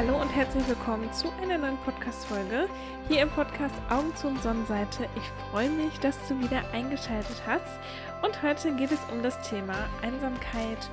Hallo und herzlich willkommen zu einer neuen Podcast-Folge hier im Podcast Augen zu und Sonnenseite. Ich freue mich, dass du wieder eingeschaltet hast. Und heute geht es um das Thema Einsamkeit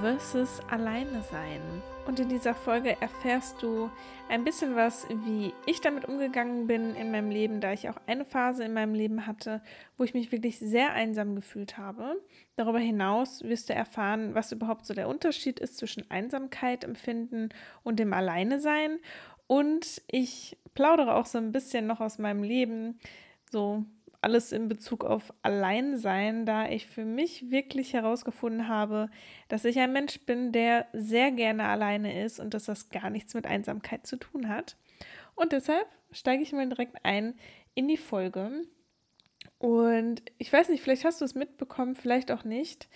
versus Alleine sein. Und in dieser Folge erfährst du ein bisschen was, wie ich damit umgegangen bin in meinem Leben, da ich auch eine Phase in meinem Leben hatte, wo ich mich wirklich sehr einsam gefühlt habe. Darüber hinaus wirst du erfahren, was überhaupt so der Unterschied ist zwischen Einsamkeit empfinden und dem Alleine sein. Und ich plaudere auch so ein bisschen noch aus meinem Leben, so alles in Bezug auf Alleinsein, da ich für mich wirklich herausgefunden habe, dass ich ein Mensch bin, der sehr gerne alleine ist und dass das gar nichts mit Einsamkeit zu tun hat. Und deshalb steige ich mal direkt ein in die Folge. Und ich weiß nicht, vielleicht hast du es mitbekommen, vielleicht auch nicht.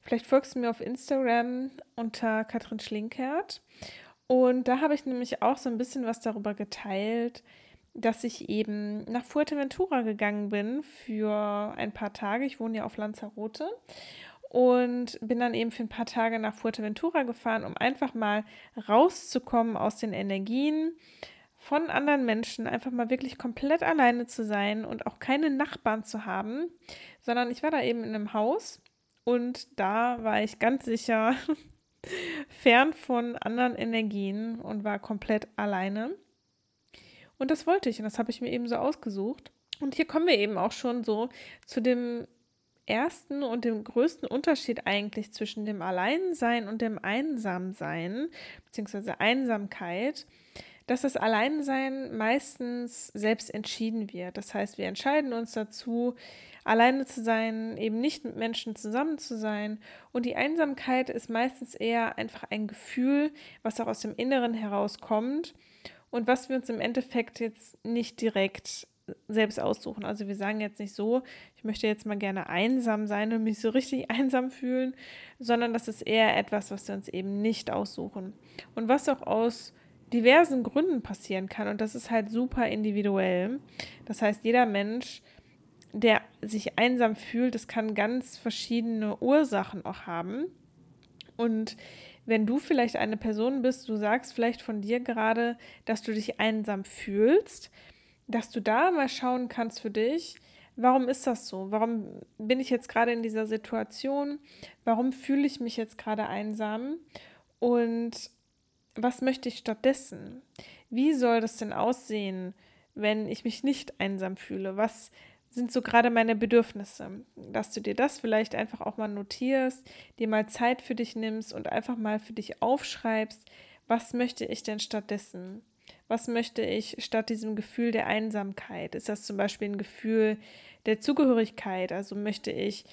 Vielleicht folgst du mir auf Instagram unter Katrin Schlinkert. Und da habe ich nämlich auch so ein bisschen was darüber geteilt, dass ich eben nach Fuerteventura gegangen bin für ein paar Tage. Ich wohne ja auf Lanzarote und bin dann eben für ein paar Tage nach Fuerteventura gefahren, um einfach mal rauszukommen aus den Energien von anderen Menschen, einfach mal wirklich komplett alleine zu sein und auch keine Nachbarn zu haben, sondern ich war da eben in einem Haus und da war ich ganz sicher fern von anderen Energien und war komplett alleine. Und das wollte ich und das habe ich mir eben so ausgesucht. Und hier kommen wir eben auch schon so zu dem ersten und dem größten Unterschied eigentlich zwischen dem Alleinsein und dem Einsamsein, beziehungsweise Einsamkeit, dass das Alleinsein meistens selbst entschieden wird. Das heißt, wir entscheiden uns dazu, alleine zu sein, eben nicht mit Menschen zusammen zu sein. Und die Einsamkeit ist meistens eher einfach ein Gefühl, was auch aus dem Inneren herauskommt und was wir uns im Endeffekt jetzt nicht direkt selbst aussuchen. Also wir sagen jetzt nicht so, ich möchte jetzt mal gerne einsam sein und mich so richtig einsam fühlen, sondern das ist eher etwas, was wir uns eben nicht aussuchen. Und was auch aus diversen Gründen passieren kann. Und das ist halt super individuell. Das heißt, jeder Mensch, der sich einsam fühlt, das kann ganz verschiedene Ursachen auch haben. Und wenn du vielleicht eine Person bist, du sagst vielleicht von dir gerade, dass du dich einsam fühlst, dass du da mal schauen kannst für dich, warum ist das so? Warum bin ich jetzt gerade in dieser Situation? Warum fühle ich mich jetzt gerade einsam? Und was möchte ich stattdessen? Wie soll das denn aussehen, wenn ich mich nicht einsam fühle? Was sind so gerade meine Bedürfnisse. Dass du dir das vielleicht einfach auch mal notierst, dir mal Zeit für dich nimmst und einfach mal für dich aufschreibst, was möchte ich denn stattdessen? Was möchte ich statt diesem Gefühl der Einsamkeit? Ist das zum Beispiel ein Gefühl der Zugehörigkeit? Also möchte ich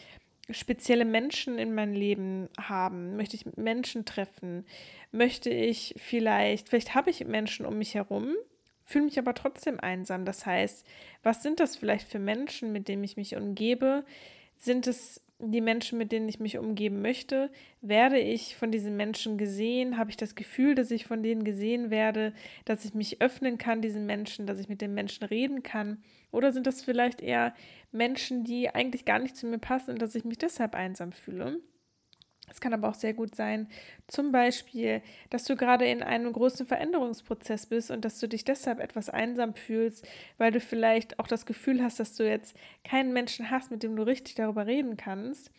spezielle Menschen in mein Leben haben? Möchte ich Menschen treffen? Möchte ich vielleicht, vielleicht habe ich Menschen um mich herum, fühle mich aber trotzdem einsam. Das heißt, was sind das vielleicht für Menschen, mit denen ich mich umgebe? Sind es die Menschen, mit denen ich mich umgeben möchte? Werde ich von diesen Menschen gesehen? Habe ich das Gefühl, dass ich von denen gesehen werde, dass ich mich öffnen kann, diesen Menschen, dass ich mit den Menschen reden kann? Oder sind das vielleicht eher Menschen, die eigentlich gar nicht zu mir passen und dass ich mich deshalb einsam fühle? Es kann aber auch sehr gut sein, zum Beispiel, dass du gerade in einem großen Veränderungsprozess bist und dass du dich deshalb etwas einsam fühlst, weil du vielleicht auch das Gefühl hast, dass du jetzt keinen Menschen hast, mit dem du richtig darüber reden kannst.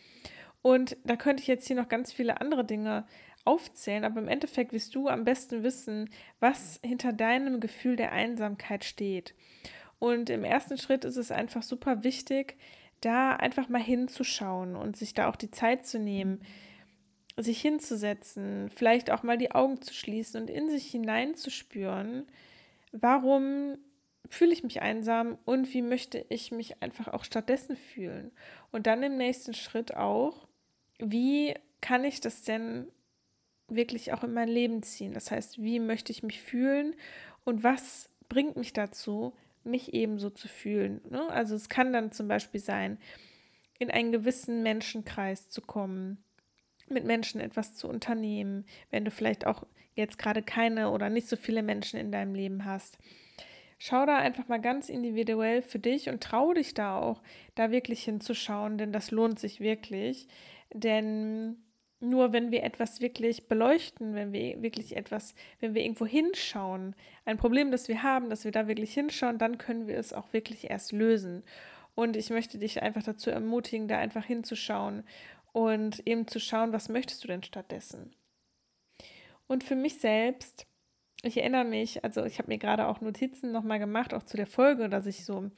Und da könnte ich jetzt hier noch ganz viele andere Dinge aufzählen, aber im Endeffekt wirst du am besten wissen, was hinter deinem Gefühl der Einsamkeit steht. Und im ersten Schritt ist es einfach super wichtig, da einfach mal hinzuschauen und sich da auch die Zeit zu nehmen, sich hinzusetzen, vielleicht auch mal die Augen zu schließen und in sich hineinzuspüren, warum fühle ich mich einsam und wie möchte ich mich einfach auch stattdessen fühlen. Und dann im nächsten Schritt auch, wie kann ich das denn wirklich auch in mein Leben ziehen? Das heißt, wie möchte ich mich fühlen und was bringt mich dazu, mich ebenso zu fühlen? Ne? Also es kann dann zum Beispiel sein, in einen gewissen Menschenkreis zu kommen, mit Menschen etwas zu unternehmen, wenn du vielleicht auch jetzt gerade keine oder nicht so viele Menschen in deinem Leben hast. Schau da einfach mal ganz individuell für dich und trau dich da auch, da wirklich hinzuschauen, denn das lohnt sich wirklich. Denn nur wenn wir etwas wirklich beleuchten, wenn wir wirklich etwas, wenn wir irgendwo hinschauen, ein Problem, das wir haben, dass wir da wirklich hinschauen, dann können wir es auch wirklich erst lösen. Und ich möchte dich einfach dazu ermutigen, da einfach hinzuschauen und eben zu schauen, was möchtest du denn stattdessen. Und für mich selbst, ich erinnere mich, also ich habe mir gerade auch Notizen nochmal gemacht, auch zu der Folge, dass ich so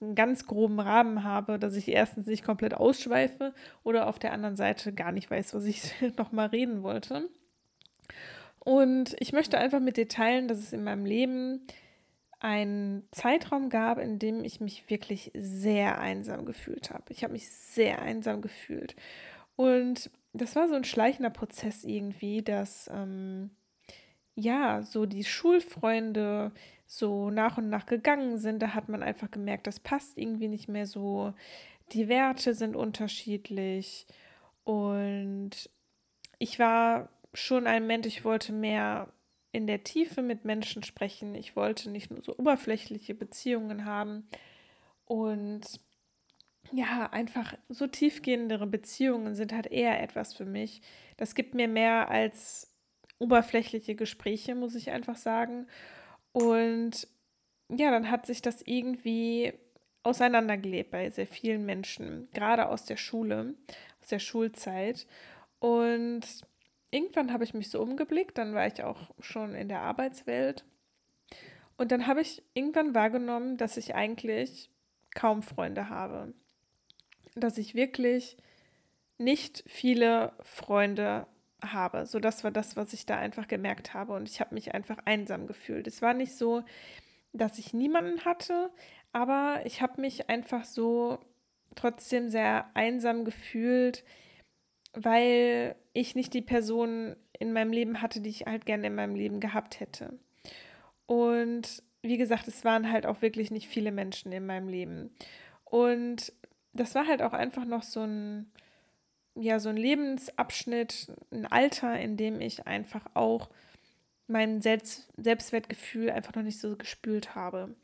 einen ganz groben Rahmen habe, dass ich erstens nicht komplett ausschweife oder auf der anderen Seite gar nicht weiß, was ich nochmal reden wollte. Und ich möchte einfach mit dir teilen, dass es in meinem Leben einen Zeitraum gab, in dem ich mich wirklich sehr einsam gefühlt habe. Ich habe mich sehr einsam gefühlt. Und das war so ein schleichender Prozess irgendwie, dass ähm, ja, so die Schulfreunde so nach und nach gegangen sind. Da hat man einfach gemerkt, das passt irgendwie nicht mehr so. Die Werte sind unterschiedlich. Und ich war schon ein Mensch, ich wollte mehr in der Tiefe mit Menschen sprechen. Ich wollte nicht nur so oberflächliche Beziehungen haben. Und ja, einfach so tiefgehendere Beziehungen sind halt eher etwas für mich. Das gibt mir mehr als oberflächliche Gespräche, muss ich einfach sagen. Und ja, dann hat sich das irgendwie auseinandergelebt bei sehr vielen Menschen, gerade aus der Schule, aus der Schulzeit. Und irgendwann habe ich mich so umgeblickt, dann war ich auch schon in der Arbeitswelt. Und dann habe ich irgendwann wahrgenommen, dass ich eigentlich kaum Freunde habe dass ich wirklich nicht viele Freunde habe. So, das war das, was ich da einfach gemerkt habe. Und ich habe mich einfach einsam gefühlt. Es war nicht so, dass ich niemanden hatte, aber ich habe mich einfach so trotzdem sehr einsam gefühlt, weil ich nicht die Person in meinem Leben hatte, die ich halt gerne in meinem Leben gehabt hätte. Und wie gesagt, es waren halt auch wirklich nicht viele Menschen in meinem Leben. Und das war halt auch einfach noch so ein, ja, so ein Lebensabschnitt, ein Alter, in dem ich einfach auch mein Selbst Selbstwertgefühl einfach noch nicht so gespült habe.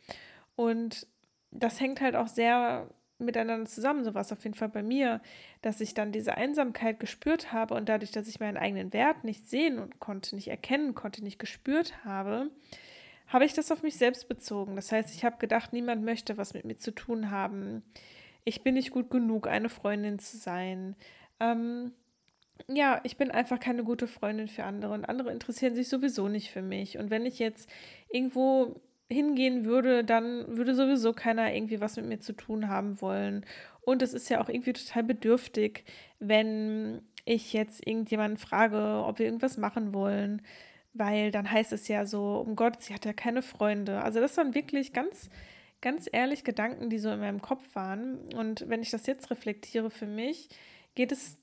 Und das hängt halt auch sehr miteinander zusammen, so was auf jeden Fall bei mir, dass ich dann diese Einsamkeit gespürt habe und dadurch, dass ich meinen eigenen Wert nicht sehen und konnte, nicht erkennen konnte, nicht gespürt habe, habe ich das auf mich selbst bezogen. Das heißt, ich habe gedacht, niemand möchte was mit mir zu tun haben ich bin nicht gut genug, eine Freundin zu sein. Ähm, ja, ich bin einfach keine gute Freundin für andere und andere interessieren sich sowieso nicht für mich. Und wenn ich jetzt irgendwo hingehen würde, dann würde sowieso keiner irgendwie was mit mir zu tun haben wollen. Und es ist ja auch irgendwie total bedürftig, wenn ich jetzt irgendjemanden frage, ob wir irgendwas machen wollen, weil dann heißt es ja so, um Gott, sie hat ja keine Freunde. Also das waren wirklich ganz ganz ehrlich Gedanken, die so in meinem Kopf waren. Und wenn ich das jetzt reflektiere für mich, geht es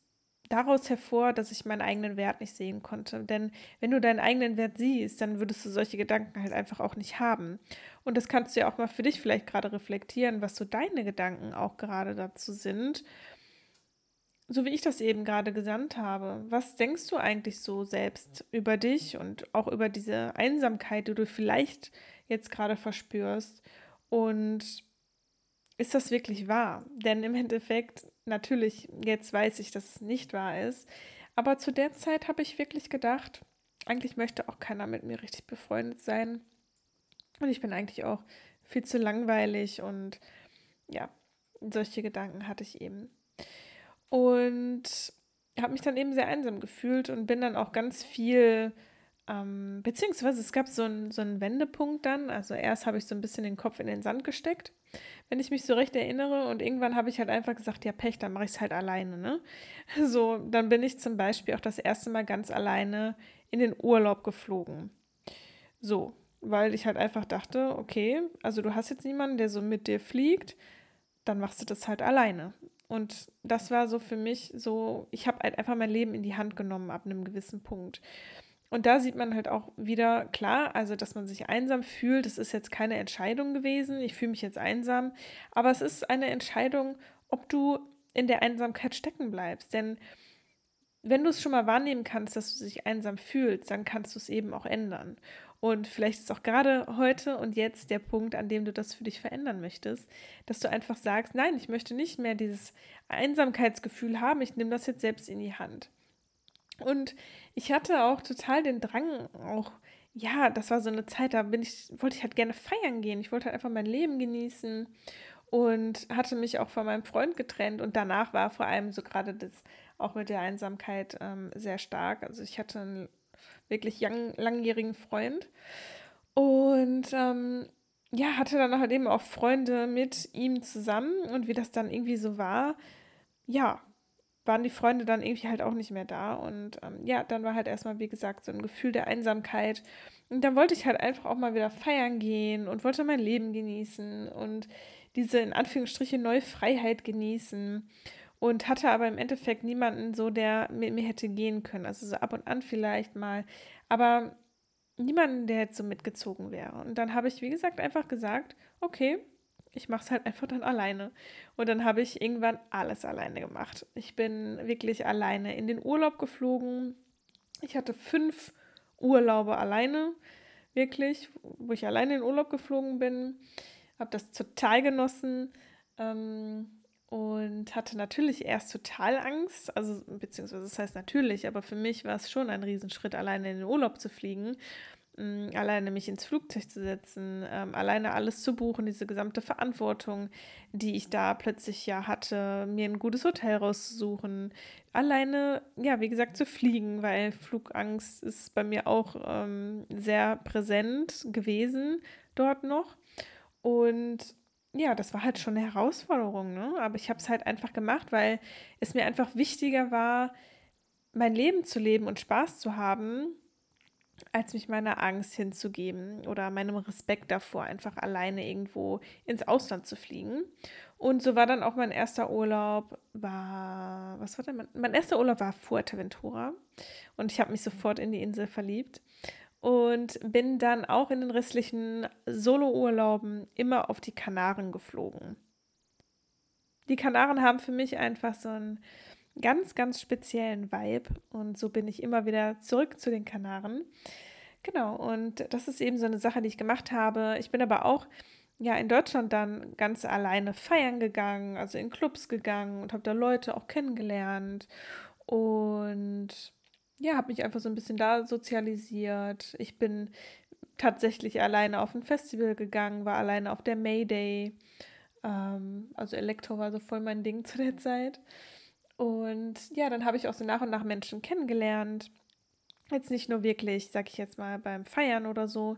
daraus hervor, dass ich meinen eigenen Wert nicht sehen konnte. Denn wenn du deinen eigenen Wert siehst, dann würdest du solche Gedanken halt einfach auch nicht haben. Und das kannst du ja auch mal für dich vielleicht gerade reflektieren, was so deine Gedanken auch gerade dazu sind. So wie ich das eben gerade gesandt habe. Was denkst du eigentlich so selbst über dich und auch über diese Einsamkeit, die du vielleicht jetzt gerade verspürst? Und ist das wirklich wahr? Denn im Endeffekt, natürlich, jetzt weiß ich, dass es nicht wahr ist. Aber zu der Zeit habe ich wirklich gedacht, eigentlich möchte auch keiner mit mir richtig befreundet sein. Und ich bin eigentlich auch viel zu langweilig und ja, solche Gedanken hatte ich eben. Und habe mich dann eben sehr einsam gefühlt und bin dann auch ganz viel ähm, beziehungsweise es gab so, ein, so einen Wendepunkt dann. Also erst habe ich so ein bisschen den Kopf in den Sand gesteckt, wenn ich mich so recht erinnere. Und irgendwann habe ich halt einfach gesagt, ja Pech, dann mache ich es halt alleine. Ne? So, dann bin ich zum Beispiel auch das erste Mal ganz alleine in den Urlaub geflogen. So, weil ich halt einfach dachte, okay, also du hast jetzt niemanden, der so mit dir fliegt, dann machst du das halt alleine. Und das war so für mich so, ich habe halt einfach mein Leben in die Hand genommen ab einem gewissen Punkt. Und da sieht man halt auch wieder klar, also dass man sich einsam fühlt, das ist jetzt keine Entscheidung gewesen, ich fühle mich jetzt einsam, aber es ist eine Entscheidung, ob du in der Einsamkeit stecken bleibst. Denn wenn du es schon mal wahrnehmen kannst, dass du dich einsam fühlst, dann kannst du es eben auch ändern. Und vielleicht ist auch gerade heute und jetzt der Punkt, an dem du das für dich verändern möchtest, dass du einfach sagst, nein, ich möchte nicht mehr dieses Einsamkeitsgefühl haben, ich nehme das jetzt selbst in die Hand. Und ich hatte auch total den Drang, auch, ja, das war so eine Zeit, da bin ich, wollte ich halt gerne feiern gehen. Ich wollte halt einfach mein Leben genießen und hatte mich auch von meinem Freund getrennt. Und danach war vor allem so gerade das auch mit der Einsamkeit ähm, sehr stark. Also ich hatte einen wirklich young, langjährigen Freund und ähm, ja, hatte dann halt eben auch Freunde mit ihm zusammen und wie das dann irgendwie so war, ja, waren die Freunde dann irgendwie halt auch nicht mehr da. Und ähm, ja, dann war halt erstmal, wie gesagt, so ein Gefühl der Einsamkeit. Und dann wollte ich halt einfach auch mal wieder feiern gehen und wollte mein Leben genießen und diese in Anführungsstrichen neue Freiheit genießen. Und hatte aber im Endeffekt niemanden so, der mit mir hätte gehen können. Also so ab und an vielleicht mal. Aber niemanden, der jetzt so mitgezogen wäre. Und dann habe ich, wie gesagt, einfach gesagt, okay, ich mache es halt einfach dann alleine. Und dann habe ich irgendwann alles alleine gemacht. Ich bin wirklich alleine in den Urlaub geflogen. Ich hatte fünf Urlaube alleine, wirklich, wo ich alleine in den Urlaub geflogen bin. Habe das total genossen ähm, und hatte natürlich erst total Angst. Also, beziehungsweise, das heißt natürlich, aber für mich war es schon ein Riesenschritt, alleine in den Urlaub zu fliegen alleine mich ins Flugzeug zu setzen, ähm, alleine alles zu buchen, diese gesamte Verantwortung, die ich da plötzlich ja hatte, mir ein gutes Hotel rauszusuchen, alleine, ja, wie gesagt, zu fliegen, weil Flugangst ist bei mir auch ähm, sehr präsent gewesen dort noch. Und ja, das war halt schon eine Herausforderung, ne? Aber ich habe es halt einfach gemacht, weil es mir einfach wichtiger war, mein Leben zu leben und Spaß zu haben, als mich meiner Angst hinzugeben oder meinem Respekt davor, einfach alleine irgendwo ins Ausland zu fliegen. Und so war dann auch mein erster Urlaub, war, was war denn mein, mein erster Urlaub war Fuerteventura und ich habe mich sofort in die Insel verliebt und bin dann auch in den restlichen Solo-Urlauben immer auf die Kanaren geflogen. Die Kanaren haben für mich einfach so ein ganz, ganz speziellen Vibe. Und so bin ich immer wieder zurück zu den Kanaren. Genau, und das ist eben so eine Sache, die ich gemacht habe. Ich bin aber auch ja in Deutschland dann ganz alleine feiern gegangen, also in Clubs gegangen und habe da Leute auch kennengelernt und ja, habe mich einfach so ein bisschen da sozialisiert. Ich bin tatsächlich alleine auf ein Festival gegangen, war alleine auf der Mayday. Ähm, also Elektro war so voll mein Ding zu der Zeit. Und ja, dann habe ich auch so nach und nach Menschen kennengelernt. Jetzt nicht nur wirklich, sag ich jetzt mal, beim Feiern oder so,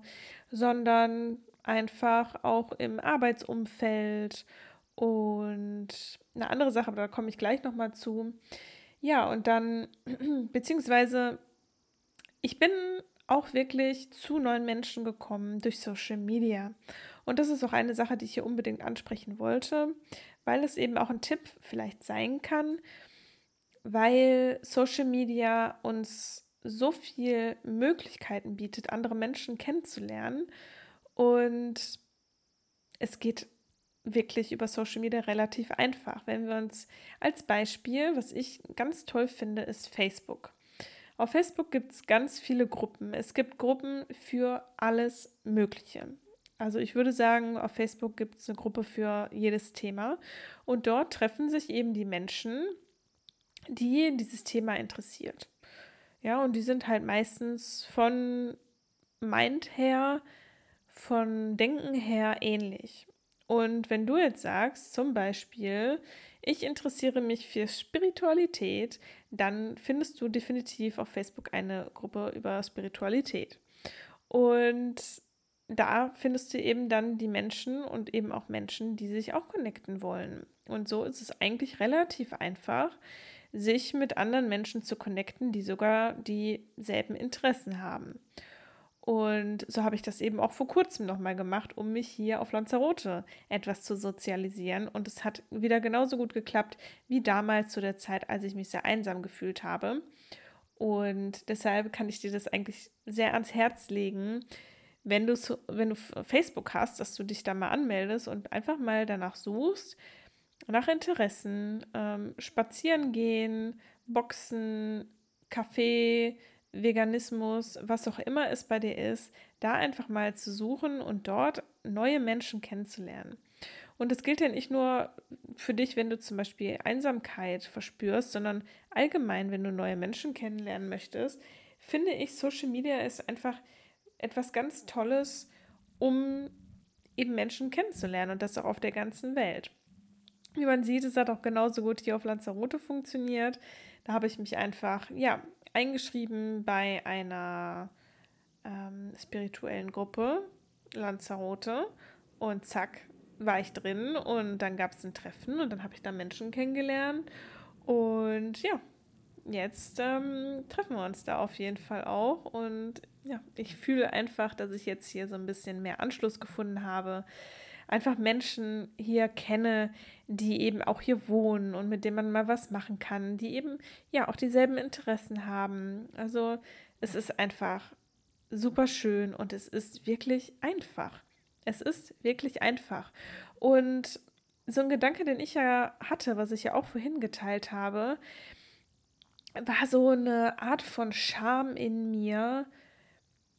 sondern einfach auch im Arbeitsumfeld. Und eine andere Sache, aber da komme ich gleich nochmal zu. Ja, und dann, beziehungsweise, ich bin auch wirklich zu neuen Menschen gekommen durch Social Media. Und das ist auch eine Sache, die ich hier unbedingt ansprechen wollte, weil es eben auch ein Tipp vielleicht sein kann, weil Social Media uns so viel Möglichkeiten bietet, andere Menschen kennenzulernen. Und es geht wirklich über Social Media relativ einfach. Wenn wir uns als Beispiel, was ich ganz toll finde, ist Facebook. Auf Facebook gibt es ganz viele Gruppen. Es gibt Gruppen für alles Mögliche. Also ich würde sagen, auf Facebook gibt es eine Gruppe für jedes Thema. Und dort treffen sich eben die Menschen, die dieses Thema interessiert. Ja, und die sind halt meistens von Mind her, von Denken her ähnlich. Und wenn du jetzt sagst, zum Beispiel, ich interessiere mich für Spiritualität, dann findest du definitiv auf Facebook eine Gruppe über Spiritualität. Und da findest du eben dann die Menschen und eben auch Menschen, die sich auch connecten wollen. Und so ist es eigentlich relativ einfach, sich mit anderen Menschen zu connecten, die sogar dieselben Interessen haben. Und so habe ich das eben auch vor kurzem nochmal gemacht, um mich hier auf Lanzarote etwas zu sozialisieren. Und es hat wieder genauso gut geklappt wie damals zu der Zeit, als ich mich sehr einsam gefühlt habe. Und deshalb kann ich dir das eigentlich sehr ans Herz legen, wenn du, wenn du Facebook hast, dass du dich da mal anmeldest und einfach mal danach suchst, nach Interessen, ähm, spazieren gehen, Boxen, Kaffee, Veganismus, was auch immer es bei dir ist, da einfach mal zu suchen und dort neue Menschen kennenzulernen. Und das gilt ja nicht nur für dich, wenn du zum Beispiel Einsamkeit verspürst, sondern allgemein, wenn du neue Menschen kennenlernen möchtest, finde ich, Social Media ist einfach etwas ganz Tolles, um eben Menschen kennenzulernen und das auch auf der ganzen Welt. Wie man sieht, es hat auch genauso gut hier auf Lanzarote funktioniert. Da habe ich mich einfach, ja, eingeschrieben bei einer ähm, spirituellen Gruppe, Lanzarote, und zack, war ich drin und dann gab es ein Treffen und dann habe ich da Menschen kennengelernt und ja, jetzt ähm, treffen wir uns da auf jeden Fall auch und ja, ich fühle einfach, dass ich jetzt hier so ein bisschen mehr Anschluss gefunden habe. Einfach Menschen hier kenne, die eben auch hier wohnen und mit denen man mal was machen kann, die eben ja auch dieselben Interessen haben. Also es ist einfach super schön und es ist wirklich einfach. Es ist wirklich einfach. Und so ein Gedanke, den ich ja hatte, was ich ja auch vorhin geteilt habe, war so eine Art von Scham in mir,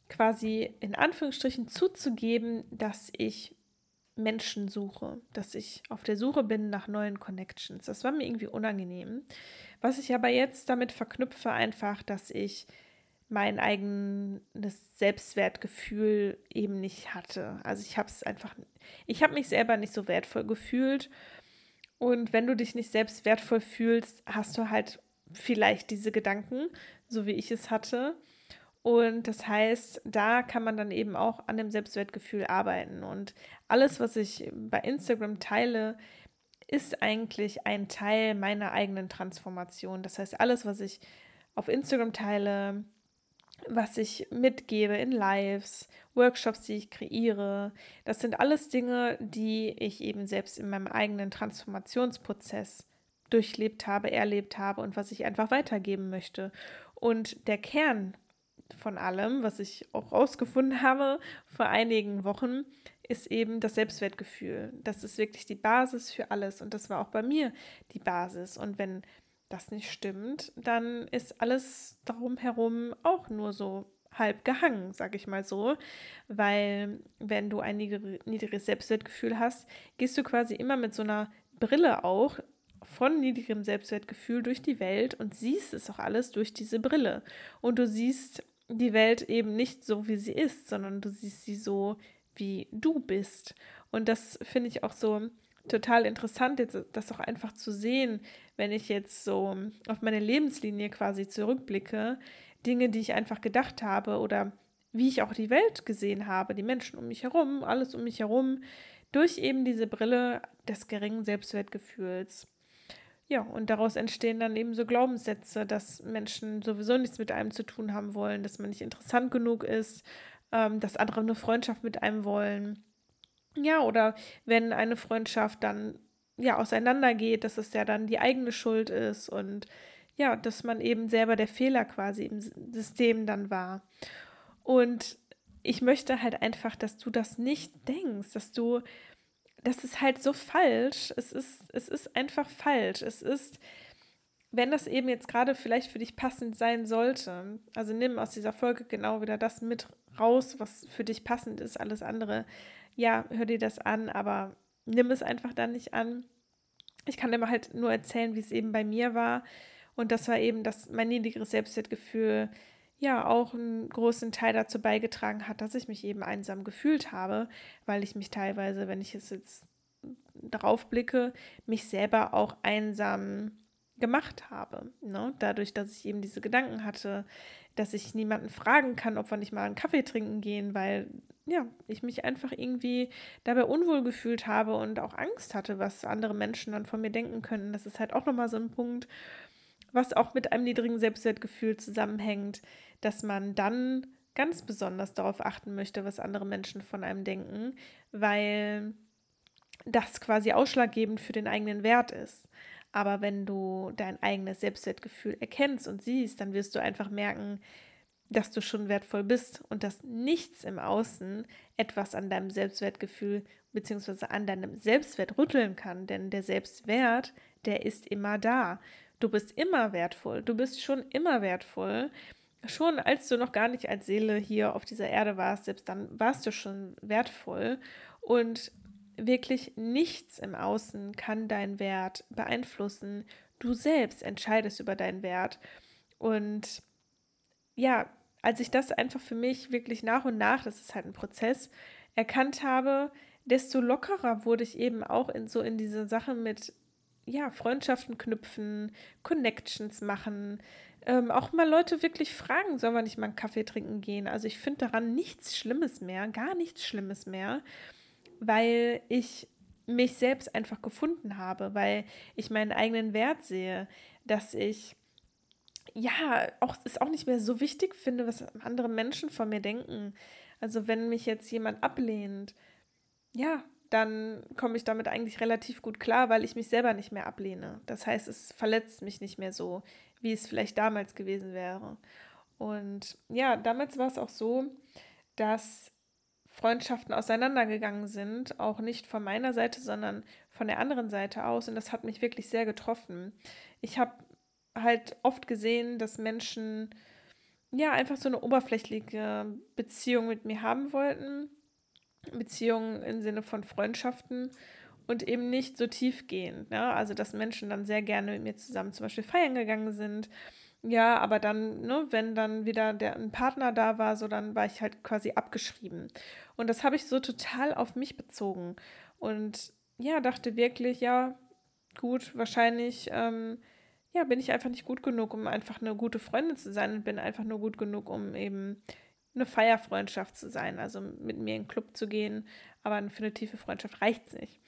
quasi in Anführungsstrichen zuzugeben, dass ich Menschen suche, dass ich auf der Suche bin nach neuen Connections. Das war mir irgendwie unangenehm. Was ich aber jetzt damit verknüpfe, einfach, dass ich mein eigenes Selbstwertgefühl eben nicht hatte. Also ich habe es einfach, ich habe mich selber nicht so wertvoll gefühlt. Und wenn du dich nicht selbst wertvoll fühlst, hast du halt vielleicht diese Gedanken, so wie ich es hatte. Und das heißt, da kann man dann eben auch an dem Selbstwertgefühl arbeiten. Und alles, was ich bei Instagram teile, ist eigentlich ein Teil meiner eigenen Transformation. Das heißt, alles, was ich auf Instagram teile, was ich mitgebe in Lives, Workshops, die ich kreiere, das sind alles Dinge, die ich eben selbst in meinem eigenen Transformationsprozess durchlebt habe, erlebt habe und was ich einfach weitergeben möchte. Und der Kern von allem, was ich auch rausgefunden habe vor einigen Wochen, ist eben das Selbstwertgefühl. Das ist wirklich die Basis für alles und das war auch bei mir die Basis. Und wenn das nicht stimmt, dann ist alles darum herum auch nur so halb gehangen, sag ich mal so, weil wenn du ein niedriges Selbstwertgefühl hast, gehst du quasi immer mit so einer Brille auch von niedrigem Selbstwertgefühl durch die Welt und siehst es auch alles durch diese Brille. Und du siehst die Welt eben nicht so, wie sie ist, sondern du siehst sie so, wie du bist. Und das finde ich auch so total interessant, jetzt das auch einfach zu sehen, wenn ich jetzt so auf meine Lebenslinie quasi zurückblicke, Dinge, die ich einfach gedacht habe oder wie ich auch die Welt gesehen habe, die Menschen um mich herum, alles um mich herum, durch eben diese Brille des geringen Selbstwertgefühls. Ja, und daraus entstehen dann eben so Glaubenssätze, dass Menschen sowieso nichts mit einem zu tun haben wollen, dass man nicht interessant genug ist, ähm, dass andere eine Freundschaft mit einem wollen. Ja, oder wenn eine Freundschaft dann ja auseinandergeht, dass es ja dann die eigene Schuld ist und ja, dass man eben selber der Fehler quasi im System dann war. Und ich möchte halt einfach, dass du das nicht denkst, dass du das ist halt so falsch. Es ist, es ist einfach falsch. Es ist, wenn das eben jetzt gerade vielleicht für dich passend sein sollte, also nimm aus dieser Folge genau wieder das mit raus, was für dich passend ist. Alles andere, ja, hör dir das an, aber nimm es einfach dann nicht an. Ich kann dir halt nur erzählen, wie es eben bei mir war. Und das war eben das, mein niedrigeres Selbstwertgefühl, ja auch einen großen Teil dazu beigetragen hat, dass ich mich eben einsam gefühlt habe, weil ich mich teilweise, wenn ich es jetzt darauf blicke, mich selber auch einsam gemacht habe. Ne? Dadurch, dass ich eben diese Gedanken hatte, dass ich niemanden fragen kann, ob wir nicht mal einen Kaffee trinken gehen, weil ja, ich mich einfach irgendwie dabei unwohl gefühlt habe und auch Angst hatte, was andere Menschen dann von mir denken könnten. Das ist halt auch nochmal so ein Punkt, was auch mit einem niedrigen Selbstwertgefühl zusammenhängt, dass man dann ganz besonders darauf achten möchte, was andere Menschen von einem denken, weil das quasi ausschlaggebend für den eigenen Wert ist. Aber wenn du dein eigenes Selbstwertgefühl erkennst und siehst, dann wirst du einfach merken, dass du schon wertvoll bist und dass nichts im Außen etwas an deinem Selbstwertgefühl bzw. an deinem Selbstwert rütteln kann. Denn der Selbstwert, der ist immer da. Du bist immer wertvoll. Du bist schon immer wertvoll schon als du noch gar nicht als Seele hier auf dieser Erde warst, selbst dann warst du schon wertvoll und wirklich nichts im Außen kann deinen Wert beeinflussen. du selbst entscheidest über deinen Wert. Und ja, als ich das einfach für mich wirklich nach und nach, das ist halt ein Prozess, erkannt habe, desto lockerer wurde ich eben auch in so in diese Sache mit ja, Freundschaften knüpfen, Connections machen, ähm, auch mal Leute wirklich fragen, soll man nicht mal einen Kaffee trinken gehen? Also ich finde daran nichts Schlimmes mehr, gar nichts Schlimmes mehr, weil ich mich selbst einfach gefunden habe, weil ich meinen eigenen Wert sehe, dass ich ja auch es auch nicht mehr so wichtig finde, was andere Menschen von mir denken. Also wenn mich jetzt jemand ablehnt, ja, dann komme ich damit eigentlich relativ gut klar, weil ich mich selber nicht mehr ablehne. Das heißt, es verletzt mich nicht mehr so, wie es vielleicht damals gewesen wäre. Und ja, damals war es auch so, dass Freundschaften auseinandergegangen sind, auch nicht von meiner Seite, sondern von der anderen Seite aus. Und das hat mich wirklich sehr getroffen. Ich habe halt oft gesehen, dass Menschen ja einfach so eine oberflächliche Beziehung mit mir haben wollten. Beziehungen im Sinne von Freundschaften und eben nicht so tiefgehend. Ne? Also, dass Menschen dann sehr gerne mit mir zusammen zum Beispiel feiern gegangen sind. Ja, aber dann, ne, wenn dann wieder der, ein Partner da war, so dann war ich halt quasi abgeschrieben. Und das habe ich so total auf mich bezogen. Und ja, dachte wirklich, ja, gut, wahrscheinlich, ähm, ja, bin ich einfach nicht gut genug, um einfach eine gute Freundin zu sein und bin einfach nur gut genug, um eben eine Feierfreundschaft zu sein, also mit mir in den Club zu gehen, aber für eine tiefe Freundschaft reicht es nicht.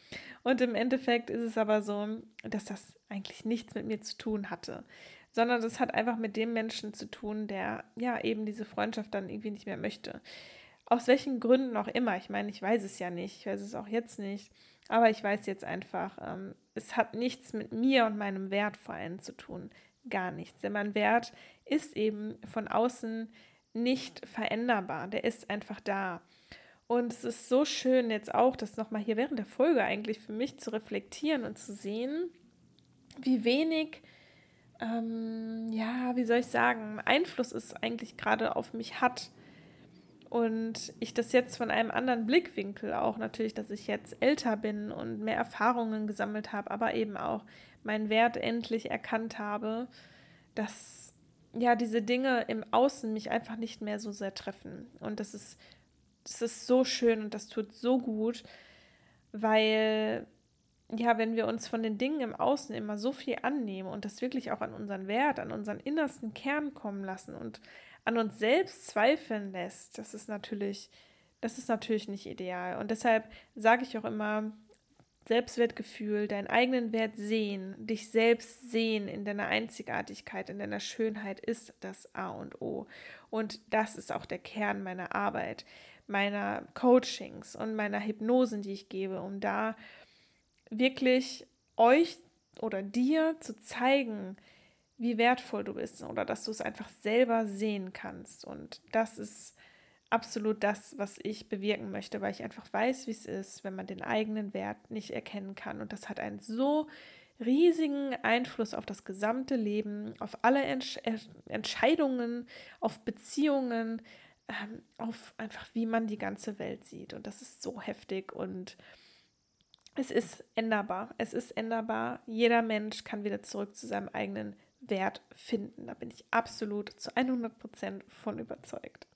Und im Endeffekt ist es aber so, dass das eigentlich nichts mit mir zu tun hatte, sondern das hat einfach mit dem Menschen zu tun, der ja eben diese Freundschaft dann irgendwie nicht mehr möchte. Aus welchen Gründen auch immer. Ich meine, ich weiß es ja nicht, ich weiß es auch jetzt nicht, aber ich weiß jetzt einfach, ähm, es hat nichts mit mir und meinem Wert vor allem zu tun. Gar nichts. Denn mein Wert ist eben von außen nicht veränderbar. Der ist einfach da. Und es ist so schön jetzt auch, das nochmal hier während der Folge eigentlich für mich zu reflektieren und zu sehen, wie wenig, ähm, ja, wie soll ich sagen, Einfluss es eigentlich gerade auf mich hat. Und ich das jetzt von einem anderen Blickwinkel auch natürlich, dass ich jetzt älter bin und mehr Erfahrungen gesammelt habe, aber eben auch meinen Wert endlich erkannt habe, dass ja, diese Dinge im Außen mich einfach nicht mehr so sehr treffen. Und das ist, das ist so schön und das tut so gut, weil, ja, wenn wir uns von den Dingen im Außen immer so viel annehmen und das wirklich auch an unseren Wert, an unseren innersten Kern kommen lassen und an uns selbst zweifeln lässt, das ist natürlich, das ist natürlich nicht ideal. Und deshalb sage ich auch immer, Selbstwertgefühl, deinen eigenen Wert sehen, dich selbst sehen in deiner Einzigartigkeit, in deiner Schönheit ist das A und O. Und das ist auch der Kern meiner Arbeit, meiner Coachings und meiner Hypnosen, die ich gebe, um da wirklich euch oder dir zu zeigen, wie wertvoll du bist oder dass du es einfach selber sehen kannst. Und das ist absolut das, was ich bewirken möchte, weil ich einfach weiß, wie es ist, wenn man den eigenen Wert nicht erkennen kann. Und das hat einen so riesigen Einfluss auf das gesamte Leben, auf alle Entsch Entscheidungen, auf Beziehungen, ähm, auf einfach, wie man die ganze Welt sieht. Und das ist so heftig und es ist änderbar. Es ist änderbar. Jeder Mensch kann wieder zurück zu seinem eigenen Wert finden. Da bin ich absolut zu 100 Prozent von überzeugt.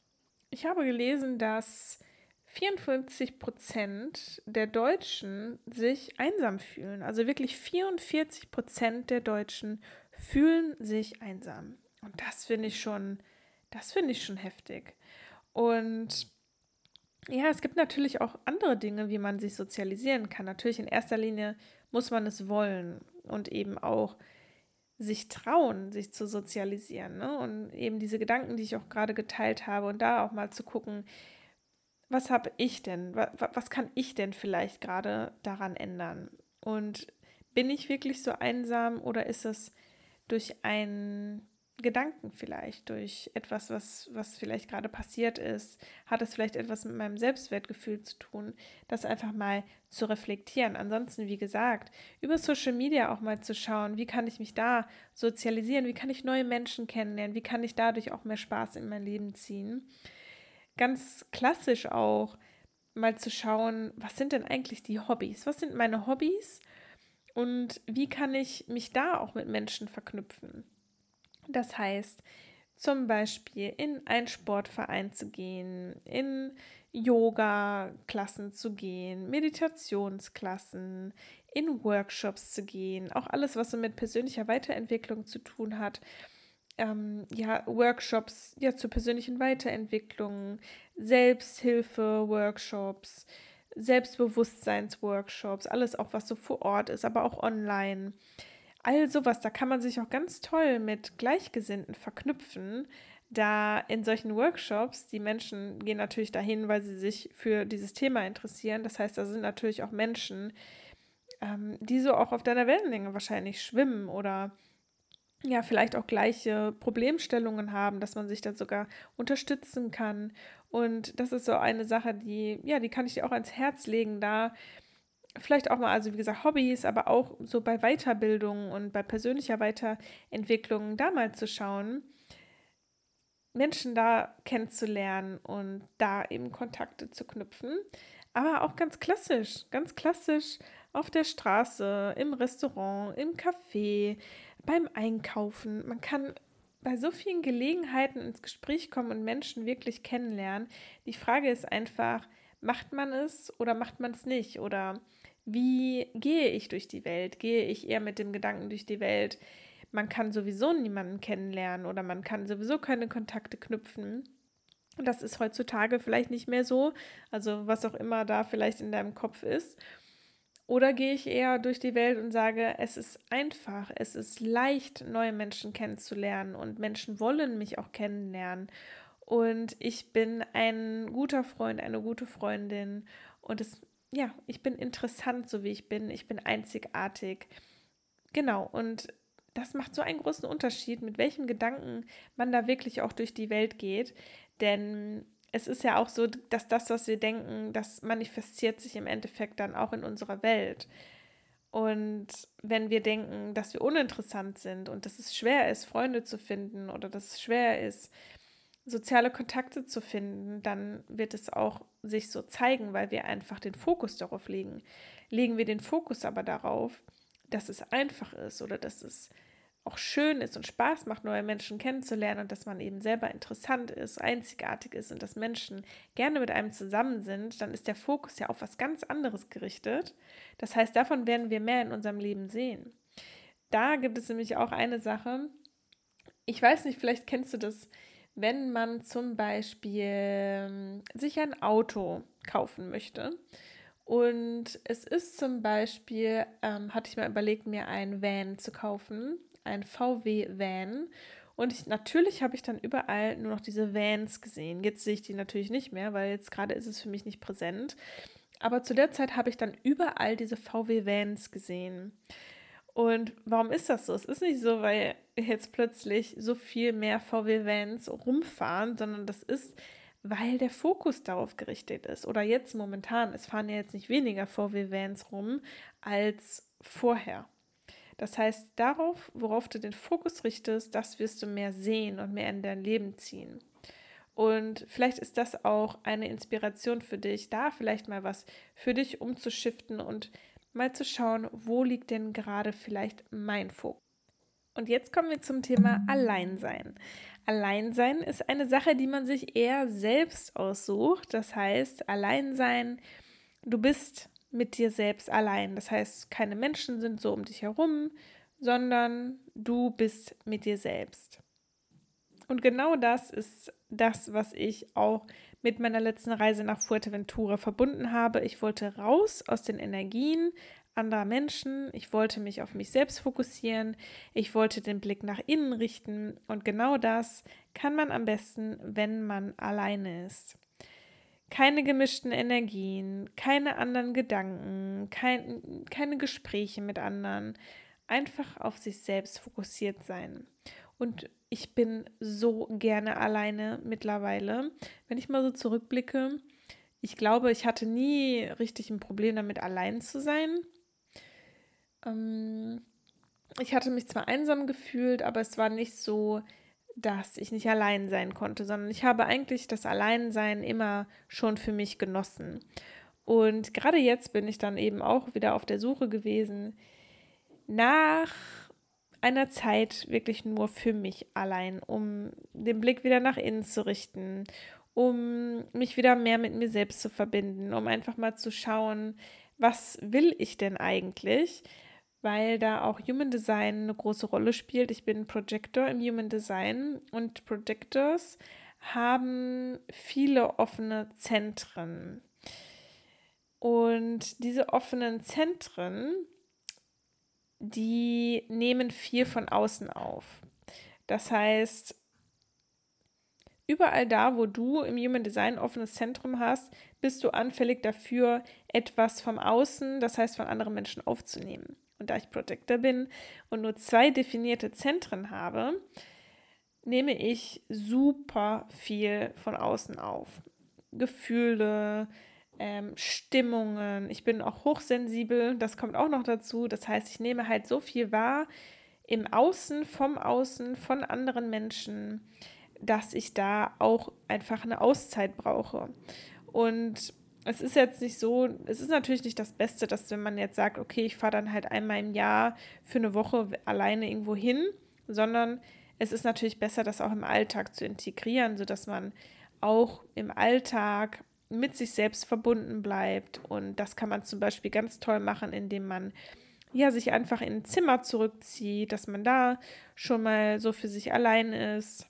Ich habe gelesen, dass 44 Prozent der Deutschen sich einsam fühlen. Also wirklich 44 Prozent der Deutschen fühlen sich einsam. Und das finde ich schon, das finde ich schon heftig. Und ja, es gibt natürlich auch andere Dinge, wie man sich sozialisieren kann. Natürlich in erster Linie muss man es wollen und eben auch sich trauen, sich zu sozialisieren. Ne? Und eben diese Gedanken, die ich auch gerade geteilt habe und da auch mal zu gucken, was habe ich denn, was, was kann ich denn vielleicht gerade daran ändern? Und bin ich wirklich so einsam oder ist es durch ein Gedanken vielleicht, durch etwas, was, was vielleicht gerade passiert ist, hat es vielleicht etwas mit meinem Selbstwertgefühl zu tun, das einfach mal zu reflektieren. Ansonsten, wie gesagt, über Social Media auch mal zu schauen, wie kann ich mich da sozialisieren, wie kann ich neue Menschen kennenlernen, wie kann ich dadurch auch mehr Spaß in mein Leben ziehen. Ganz klassisch auch mal zu schauen, was sind denn eigentlich die Hobbys? Was sind meine Hobbys? Und wie kann ich mich da auch mit Menschen verknüpfen? Das heißt, zum Beispiel in einen Sportverein zu gehen, in Yoga-Klassen zu gehen, Meditationsklassen, in Workshops zu gehen, auch alles, was so mit persönlicher Weiterentwicklung zu tun hat. Ähm, ja, Workshops ja, zur persönlichen Weiterentwicklung, Selbsthilfe-Workshops, Selbstbewusstseinsworkshops, alles auch, was so vor Ort ist, aber auch online. All sowas, da kann man sich auch ganz toll mit Gleichgesinnten verknüpfen, da in solchen Workshops, die Menschen gehen natürlich dahin, weil sie sich für dieses Thema interessieren. Das heißt, da sind natürlich auch Menschen, ähm, die so auch auf deiner Wellenlänge wahrscheinlich schwimmen oder ja, vielleicht auch gleiche Problemstellungen haben, dass man sich dann sogar unterstützen kann. Und das ist so eine Sache, die, ja, die kann ich dir auch ans Herz legen, da vielleicht auch mal, also wie gesagt, Hobbys, aber auch so bei Weiterbildung und bei persönlicher Weiterentwicklung da mal zu schauen, Menschen da kennenzulernen und da eben Kontakte zu knüpfen. Aber auch ganz klassisch, ganz klassisch auf der Straße, im Restaurant, im Café, beim Einkaufen. Man kann bei so vielen Gelegenheiten ins Gespräch kommen und Menschen wirklich kennenlernen. Die Frage ist einfach, macht man es oder macht man es nicht? Oder wie gehe ich durch die Welt? Gehe ich eher mit dem Gedanken durch die Welt, man kann sowieso niemanden kennenlernen oder man kann sowieso keine Kontakte knüpfen? Das ist heutzutage vielleicht nicht mehr so, also was auch immer da vielleicht in deinem Kopf ist. Oder gehe ich eher durch die Welt und sage, es ist einfach, es ist leicht, neue Menschen kennenzulernen und Menschen wollen mich auch kennenlernen. Und ich bin ein guter Freund, eine gute Freundin und es, ja, ich bin interessant, so wie ich bin. Ich bin einzigartig. Genau, und das macht so einen großen Unterschied, mit welchem Gedanken man da wirklich auch durch die Welt geht. Denn es ist ja auch so, dass das, was wir denken, das manifestiert sich im Endeffekt dann auch in unserer Welt. Und wenn wir denken, dass wir uninteressant sind und dass es schwer ist, Freunde zu finden oder dass es schwer ist, soziale Kontakte zu finden, dann wird es auch sich so zeigen, weil wir einfach den Fokus darauf legen. Legen wir den Fokus aber darauf, dass es einfach ist oder dass es auch schön ist und Spaß macht, neue Menschen kennenzulernen und dass man eben selber interessant ist, einzigartig ist und dass Menschen gerne mit einem zusammen sind, dann ist der Fokus ja auf was ganz anderes gerichtet. Das heißt, davon werden wir mehr in unserem Leben sehen. Da gibt es nämlich auch eine Sache, ich weiß nicht, vielleicht kennst du das, wenn man zum Beispiel ähm, sich ein Auto kaufen möchte. Und es ist zum Beispiel, ähm, hatte ich mal überlegt, mir ein Van zu kaufen ein VW-Van. Und ich, natürlich habe ich dann überall nur noch diese Vans gesehen. Jetzt sehe ich die natürlich nicht mehr, weil jetzt gerade ist es für mich nicht präsent. Aber zu der Zeit habe ich dann überall diese VW-Vans gesehen. Und warum ist das so? Es ist nicht so, weil jetzt plötzlich so viel mehr VW-Vans rumfahren, sondern das ist, weil der Fokus darauf gerichtet ist. Oder jetzt momentan, es fahren ja jetzt nicht weniger VW-Vans rum als vorher. Das heißt, darauf, worauf du den Fokus richtest, das wirst du mehr sehen und mehr in dein Leben ziehen. Und vielleicht ist das auch eine Inspiration für dich, da vielleicht mal was für dich umzuschiften und mal zu schauen, wo liegt denn gerade vielleicht mein Fokus. Und jetzt kommen wir zum Thema Alleinsein. Alleinsein ist eine Sache, die man sich eher selbst aussucht. Das heißt, Alleinsein, du bist mit dir selbst allein. Das heißt, keine Menschen sind so um dich herum, sondern du bist mit dir selbst. Und genau das ist das, was ich auch mit meiner letzten Reise nach Fuerteventura verbunden habe. Ich wollte raus aus den Energien anderer Menschen. Ich wollte mich auf mich selbst fokussieren. Ich wollte den Blick nach innen richten. Und genau das kann man am besten, wenn man alleine ist keine gemischten Energien, keine anderen Gedanken, kein, keine Gespräche mit anderen. Einfach auf sich selbst fokussiert sein. Und ich bin so gerne alleine mittlerweile. Wenn ich mal so zurückblicke, ich glaube, ich hatte nie richtig ein Problem damit, allein zu sein. Ähm, ich hatte mich zwar einsam gefühlt, aber es war nicht so, dass ich nicht allein sein konnte, sondern ich habe eigentlich das Alleinsein immer schon für mich genossen. Und gerade jetzt bin ich dann eben auch wieder auf der Suche gewesen, nach einer Zeit wirklich nur für mich allein, um den Blick wieder nach innen zu richten, um mich wieder mehr mit mir selbst zu verbinden, um einfach mal zu schauen, was will ich denn eigentlich? Weil da auch Human Design eine große Rolle spielt. Ich bin Projector im Human Design und Projectors haben viele offene Zentren. Und diese offenen Zentren, die nehmen viel von außen auf. Das heißt, überall da, wo du im Human Design offenes Zentrum hast, bist du anfällig dafür, etwas vom Außen, das heißt von anderen Menschen aufzunehmen. Und da ich Protector bin und nur zwei definierte Zentren habe, nehme ich super viel von außen auf. Gefühle, ähm, Stimmungen. Ich bin auch hochsensibel, das kommt auch noch dazu. Das heißt, ich nehme halt so viel wahr im Außen, vom Außen, von anderen Menschen, dass ich da auch einfach eine Auszeit brauche. Und es ist jetzt nicht so, es ist natürlich nicht das Beste, dass wenn man jetzt sagt, okay, ich fahre dann halt einmal im Jahr für eine Woche alleine irgendwo hin, sondern es ist natürlich besser, das auch im Alltag zu integrieren, sodass man auch im Alltag mit sich selbst verbunden bleibt. Und das kann man zum Beispiel ganz toll machen, indem man ja sich einfach in ein Zimmer zurückzieht, dass man da schon mal so für sich allein ist,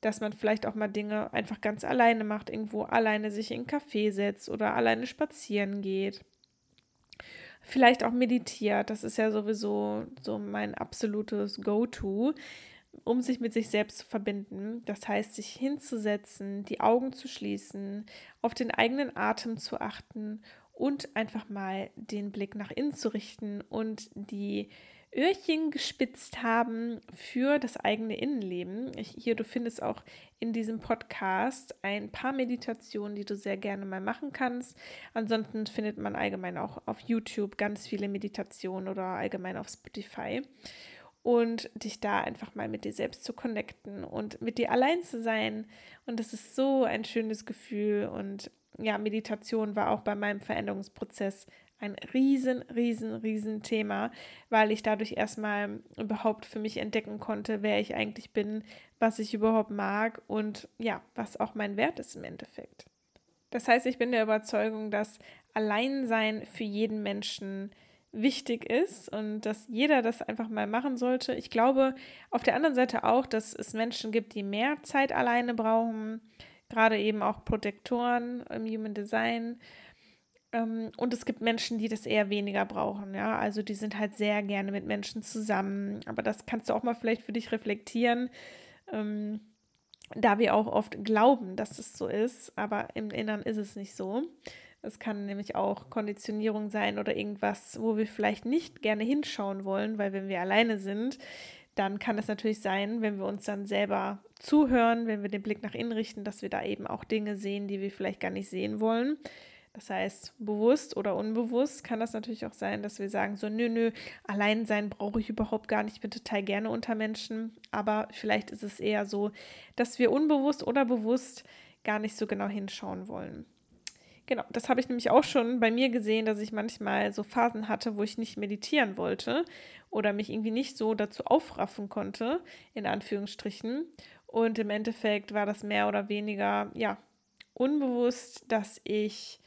dass man vielleicht auch mal Dinge einfach ganz alleine macht, irgendwo alleine sich in einen Café setzt oder alleine spazieren geht. Vielleicht auch meditiert, das ist ja sowieso so mein absolutes Go-To um sich mit sich selbst zu verbinden. Das heißt, sich hinzusetzen, die Augen zu schließen, auf den eigenen Atem zu achten und einfach mal den Blick nach innen zu richten und die Öhrchen gespitzt haben für das eigene Innenleben. Ich, hier, du findest auch in diesem Podcast ein paar Meditationen, die du sehr gerne mal machen kannst. Ansonsten findet man allgemein auch auf YouTube ganz viele Meditationen oder allgemein auf Spotify und dich da einfach mal mit dir selbst zu connecten und mit dir allein zu sein. Und das ist so ein schönes Gefühl. Und ja, Meditation war auch bei meinem Veränderungsprozess ein riesen, riesen, riesen Thema, weil ich dadurch erstmal überhaupt für mich entdecken konnte, wer ich eigentlich bin, was ich überhaupt mag und ja, was auch mein Wert ist im Endeffekt. Das heißt, ich bin der Überzeugung, dass Alleinsein für jeden Menschen wichtig ist und dass jeder das einfach mal machen sollte. Ich glaube auf der anderen Seite auch, dass es Menschen gibt, die mehr Zeit alleine brauchen, gerade eben auch Protektoren im Human Design. Ähm, und es gibt Menschen, die das eher weniger brauchen, ja. Also die sind halt sehr gerne mit Menschen zusammen. Aber das kannst du auch mal vielleicht für dich reflektieren. Ähm, da wir auch oft glauben, dass es so ist, aber im Inneren ist es nicht so. Es kann nämlich auch Konditionierung sein oder irgendwas, wo wir vielleicht nicht gerne hinschauen wollen, weil wenn wir alleine sind, dann kann es natürlich sein, wenn wir uns dann selber zuhören, wenn wir den Blick nach innen richten, dass wir da eben auch Dinge sehen, die wir vielleicht gar nicht sehen wollen. Das heißt, bewusst oder unbewusst kann das natürlich auch sein, dass wir sagen, so, nö, nö, allein sein brauche ich überhaupt gar nicht, ich bin total gerne unter Menschen. Aber vielleicht ist es eher so, dass wir unbewusst oder bewusst gar nicht so genau hinschauen wollen. Genau, das habe ich nämlich auch schon bei mir gesehen, dass ich manchmal so Phasen hatte, wo ich nicht meditieren wollte oder mich irgendwie nicht so dazu aufraffen konnte, in Anführungsstrichen. Und im Endeffekt war das mehr oder weniger, ja, unbewusst, dass ich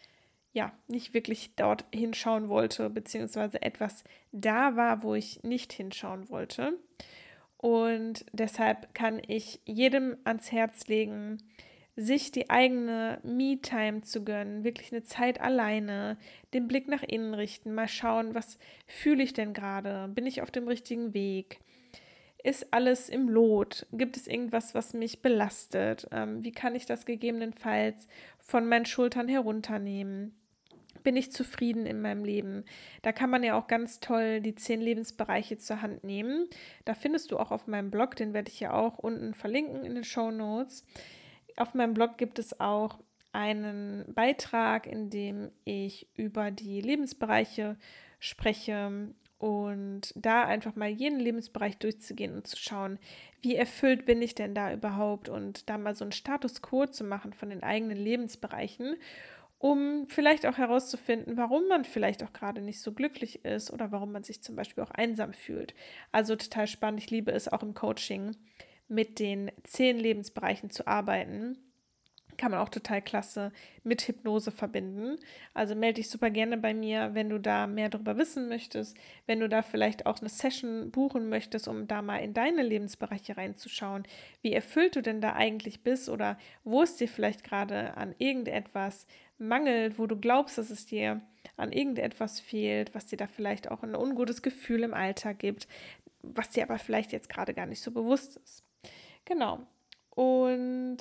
ja nicht wirklich dort hinschauen wollte, beziehungsweise etwas da war, wo ich nicht hinschauen wollte. Und deshalb kann ich jedem ans Herz legen, sich die eigene Me-Time zu gönnen, wirklich eine Zeit alleine, den Blick nach innen richten, mal schauen, was fühle ich denn gerade? Bin ich auf dem richtigen Weg? Ist alles im Lot? Gibt es irgendwas, was mich belastet? Ähm, wie kann ich das gegebenenfalls von meinen Schultern herunternehmen? Bin ich zufrieden in meinem Leben? Da kann man ja auch ganz toll die zehn Lebensbereiche zur Hand nehmen. Da findest du auch auf meinem Blog, den werde ich ja auch unten verlinken in den Show Notes auf meinem Blog gibt es auch einen Beitrag, in dem ich über die Lebensbereiche spreche und da einfach mal jeden Lebensbereich durchzugehen und zu schauen, wie erfüllt bin ich denn da überhaupt und da mal so einen Status quo zu machen von den eigenen Lebensbereichen um vielleicht auch herauszufinden, warum man vielleicht auch gerade nicht so glücklich ist oder warum man sich zum Beispiel auch einsam fühlt. Also total spannend. Ich liebe es auch im Coaching mit den zehn Lebensbereichen zu arbeiten kann man auch total klasse mit Hypnose verbinden. Also melde dich super gerne bei mir, wenn du da mehr darüber wissen möchtest, wenn du da vielleicht auch eine Session buchen möchtest, um da mal in deine Lebensbereiche reinzuschauen, wie erfüllt du denn da eigentlich bist oder wo es dir vielleicht gerade an irgendetwas mangelt, wo du glaubst, dass es dir an irgendetwas fehlt, was dir da vielleicht auch ein ungutes Gefühl im Alltag gibt, was dir aber vielleicht jetzt gerade gar nicht so bewusst ist. Genau. Und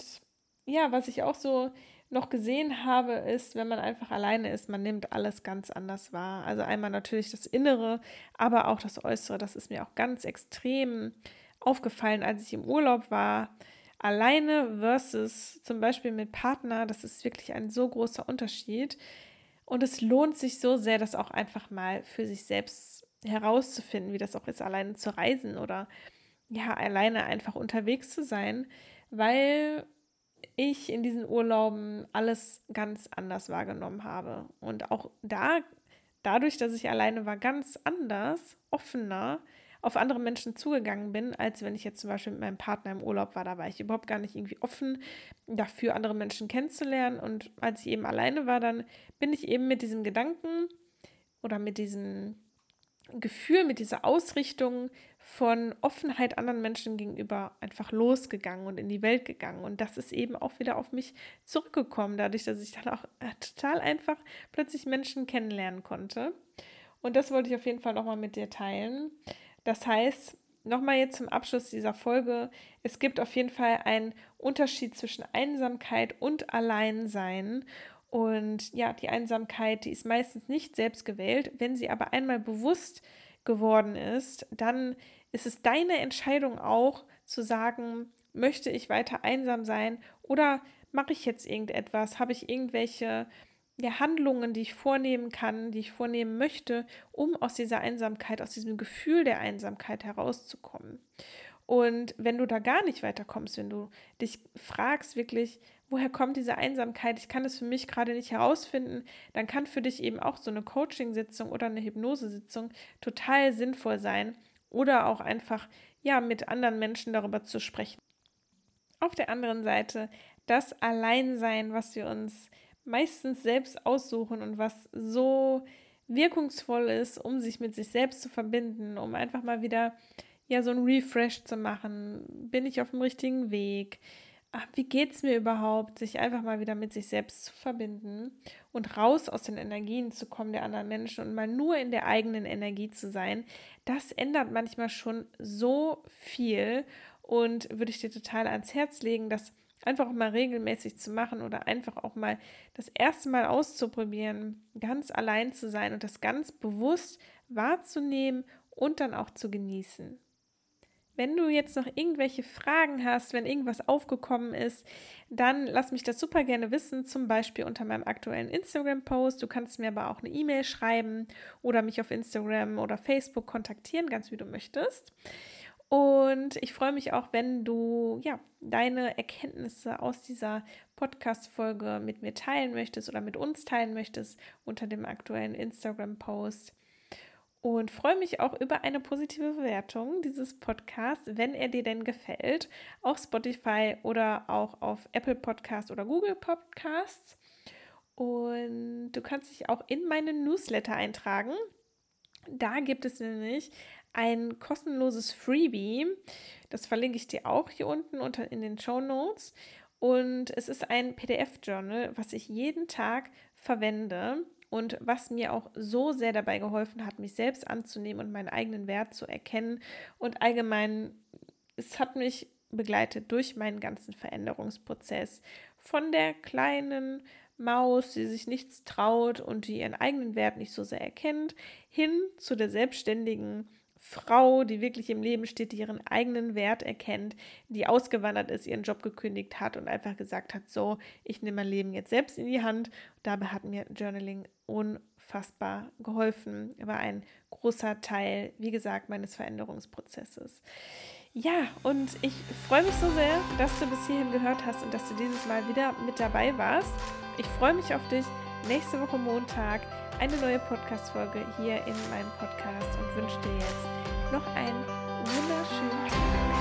ja, was ich auch so noch gesehen habe, ist, wenn man einfach alleine ist, man nimmt alles ganz anders wahr. Also einmal natürlich das Innere, aber auch das Äußere. Das ist mir auch ganz extrem aufgefallen, als ich im Urlaub war. Alleine versus zum Beispiel mit Partner, das ist wirklich ein so großer Unterschied. Und es lohnt sich so sehr, das auch einfach mal für sich selbst herauszufinden, wie das auch ist, alleine zu reisen oder ja, alleine einfach unterwegs zu sein, weil ich in diesen Urlauben alles ganz anders wahrgenommen habe. Und auch da, dadurch, dass ich alleine war, ganz anders, offener auf andere Menschen zugegangen bin, als wenn ich jetzt zum Beispiel mit meinem Partner im Urlaub war. Da war ich überhaupt gar nicht irgendwie offen dafür, andere Menschen kennenzulernen. Und als ich eben alleine war, dann bin ich eben mit diesem Gedanken oder mit diesem Gefühl, mit dieser Ausrichtung von Offenheit anderen Menschen gegenüber einfach losgegangen und in die Welt gegangen. Und das ist eben auch wieder auf mich zurückgekommen, dadurch, dass ich dann auch äh, total einfach plötzlich Menschen kennenlernen konnte. Und das wollte ich auf jeden Fall nochmal mit dir teilen. Das heißt, nochmal jetzt zum Abschluss dieser Folge, es gibt auf jeden Fall einen Unterschied zwischen Einsamkeit und Alleinsein. Und ja, die Einsamkeit, die ist meistens nicht selbst gewählt. Wenn sie aber einmal bewusst geworden ist, dann ist es deine Entscheidung auch zu sagen, möchte ich weiter einsam sein oder mache ich jetzt irgendetwas? Habe ich irgendwelche ja, Handlungen, die ich vornehmen kann, die ich vornehmen möchte, um aus dieser Einsamkeit, aus diesem Gefühl der Einsamkeit herauszukommen? Und wenn du da gar nicht weiterkommst, wenn du dich fragst wirklich, woher kommt diese Einsamkeit, ich kann es für mich gerade nicht herausfinden, dann kann für dich eben auch so eine Coaching-Sitzung oder eine Hypnosesitzung total sinnvoll sein oder auch einfach ja mit anderen Menschen darüber zu sprechen. Auf der anderen Seite das Alleinsein, was wir uns meistens selbst aussuchen und was so wirkungsvoll ist, um sich mit sich selbst zu verbinden, um einfach mal wieder ja so ein Refresh zu machen. Bin ich auf dem richtigen Weg? Wie geht es mir überhaupt, sich einfach mal wieder mit sich selbst zu verbinden und raus aus den Energien zu kommen der anderen Menschen und mal nur in der eigenen Energie zu sein, das ändert manchmal schon so viel und würde ich dir total ans Herz legen, das einfach auch mal regelmäßig zu machen oder einfach auch mal das erste Mal auszuprobieren, ganz allein zu sein und das ganz bewusst wahrzunehmen und dann auch zu genießen. Wenn du jetzt noch irgendwelche Fragen hast, wenn irgendwas aufgekommen ist, dann lass mich das super gerne wissen, zum Beispiel unter meinem aktuellen Instagram-Post. Du kannst mir aber auch eine E-Mail schreiben oder mich auf Instagram oder Facebook kontaktieren, ganz wie du möchtest. Und ich freue mich auch, wenn du ja deine Erkenntnisse aus dieser Podcast-Folge mit mir teilen möchtest oder mit uns teilen möchtest unter dem aktuellen Instagram-Post und freue mich auch über eine positive Bewertung dieses Podcasts, wenn er dir denn gefällt, auf Spotify oder auch auf Apple Podcasts oder Google Podcasts. Und du kannst dich auch in meinen Newsletter eintragen. Da gibt es nämlich ein kostenloses Freebie. Das verlinke ich dir auch hier unten unter in den Show Notes. Und es ist ein PDF-Journal, was ich jeden Tag verwende und was mir auch so sehr dabei geholfen hat, mich selbst anzunehmen und meinen eigenen Wert zu erkennen. Und allgemein, es hat mich begleitet durch meinen ganzen Veränderungsprozess. Von der kleinen Maus, die sich nichts traut und die ihren eigenen Wert nicht so sehr erkennt, hin zu der selbstständigen Frau, die wirklich im Leben steht, die ihren eigenen Wert erkennt, die ausgewandert ist, ihren Job gekündigt hat und einfach gesagt hat, so, ich nehme mein Leben jetzt selbst in die Hand. Dabei hat mir Journaling unfassbar geholfen, war ein großer Teil, wie gesagt, meines Veränderungsprozesses. Ja, und ich freue mich so sehr, dass du bis hierhin gehört hast und dass du dieses Mal wieder mit dabei warst. Ich freue mich auf dich nächste Woche Montag eine neue Podcast-Folge hier in meinem Podcast und wünsche dir jetzt noch einen wunderschönen Tag.